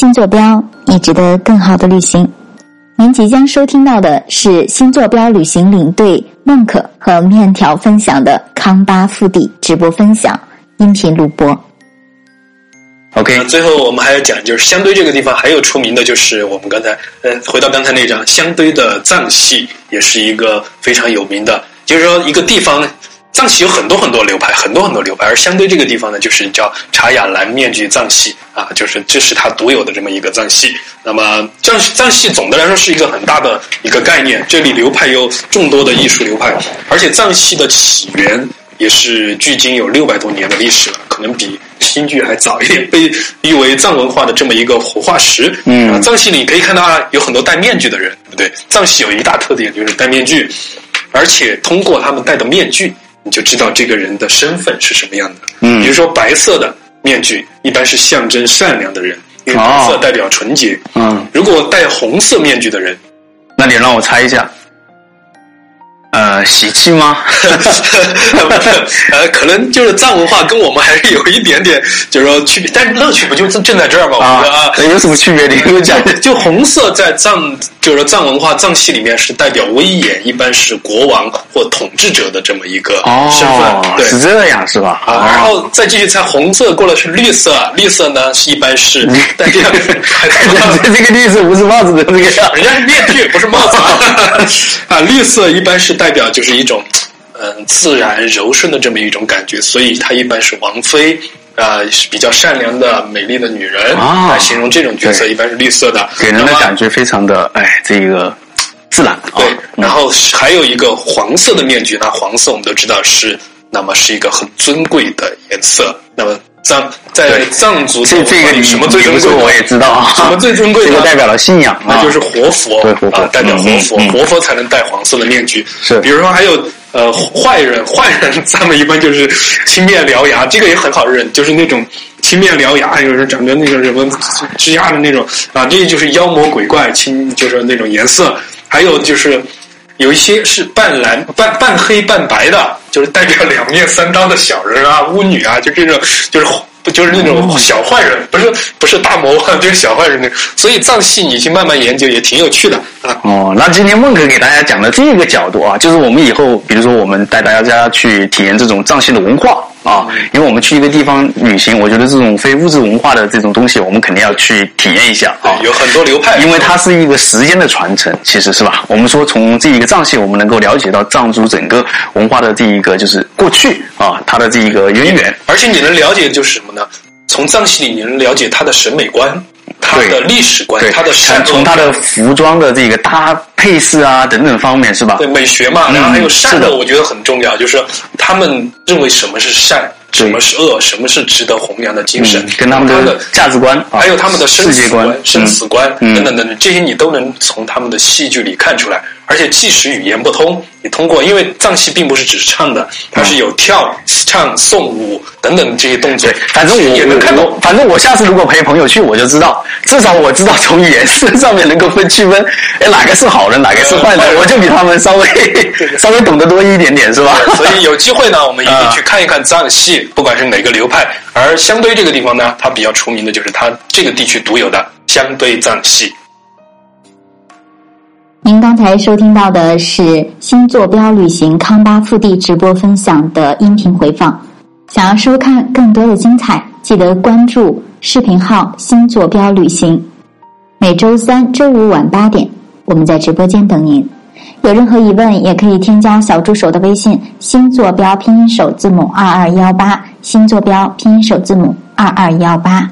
新坐标，你值得更好的旅行。您即将收听到的是新坐标旅行领队孟可和面条分享的康巴腹地直播分享音频录播。OK，最后我们还要讲，就是香堆这个地方还有出名的，就是我们刚才呃回到刚才那张香堆的藏戏，也是一个非常有名的。就是说一个地方，藏戏有很多很多流派，很多很多流派，而相对这个地方呢，就是叫查雅兰面具藏戏啊，就是这是它独有的这么一个藏戏。那么藏藏戏总的来说是一个很大的一个概念，这里流派有众多的艺术流派，而且藏戏的起源也是距今有六百多年的历史了，可能比新剧还早一点，被誉为藏文化的这么一个活化石。嗯啊藏戏里可以看到啊，有很多戴面具的人，对不对？藏戏有一大特点就是戴面具，而且通过他们戴的面具，你就知道这个人的身份是什么样的。嗯比如说白色的面具，一般是象征善良的人，因为白色代表纯洁。嗯，如果戴红色面具的人，那你让我猜一下，呃，喜气吗？呃，可能就是藏文化跟我们还是有一点点，就是说区别，但是乐趣不就正在这儿吗？啊，有什么区别？你给我讲。就红色在藏，就是说藏文化藏戏里面是代表威严，一般是国王或统治者的这么一个身份。哦，对是这样是吧？啊，然后再继续猜红色过了是绿色，绿色呢是一般是代表 这 这个绿色不是帽子的这个，人家是面具，不是帽子啊。啊，绿色一般是代表就是一种嗯自然柔顺的这么一种感觉，所以它一般是王妃啊，是比较善良的、美丽的女人啊来形容这种角色，一般是绿色的，给人的感觉非常的哎，这个自然。对啊，然后还有一个黄色的面具，那黄色我们都知道是，那么是一个很尊贵的颜色。那么藏在藏族这这个你什么最尊贵我也知道啊。什么最尊贵呢 这个代表了信仰啊，那就是活佛，对活佛啊，代表活佛，活佛才能戴黄色的面具。是比如说还有呃坏人，坏人咱们一般就是青面獠牙，这个也很好认，就是那种青面獠牙，有时候长着那个什么枝桠的那种啊，这就是妖魔鬼怪，青就是那种颜色。还有就是有一些是半蓝、半半黑、半白的，就是代表两面三刀的小人啊、巫女啊，就这种就是。不就是那种小坏人，不是不是大魔王，就是小坏人那种。所以藏戏你去慢慢研究也挺有趣的啊。哦，那今天孟哥给大家讲的这个角度啊，就是我们以后，比如说我们带大家去体验这种藏戏的文化啊，因为我们去一个地方旅行，我觉得这种非物质文化的这种东西，我们肯定要去体验一下啊。有很多流派，因为它是一个时间的传承，其实是吧？我们说从这一个藏戏，我们能够了解到藏族整个文化的这一个就是过去啊，它的这一个渊源。而且你能了解的就是什么呢？从藏戏里你能了解他的审美观、他的历史观对，、他的从他的服装的这个搭配饰啊等等方面，是吧？对美学嘛，然后还有善的我觉得很重要，就是他们认为什么是善，什么是恶，什么是值得弘扬的精神嗯，跟他们的价值观，啊还有他们的生世界观死观、、生死观嗯等等等等，这些你都能从他们的戏剧里看出来。而且即使语言不通，你通过，因为藏戏并不是只是唱的，它是有跳、唱、诵、舞等等这些动作对，，反正我也能看到反正我下次如果陪朋友去，我就知道，至少我知道从颜色上面能够分区分，哎，哪个是好人，哪个是坏人，我就比他们稍微稍微懂得多一点点，是吧？所以有机会呢，我们一定啊去看一看藏戏，不管是哪个流派。而香堆这个地方呢，它比较出名的就是它这个地区独有的香堆藏戏。您刚才收听到的是新坐标旅行康巴腹地直播分享的音频回放。想要收看更多的精彩，记得关注视频号“新坐标旅行”。每周三、周五晚八点，我们在直播间等您。有任何疑问，也可以添加小助手的微信“新坐标拼音首字母二二幺八”，新坐标拼音首字母二二幺八。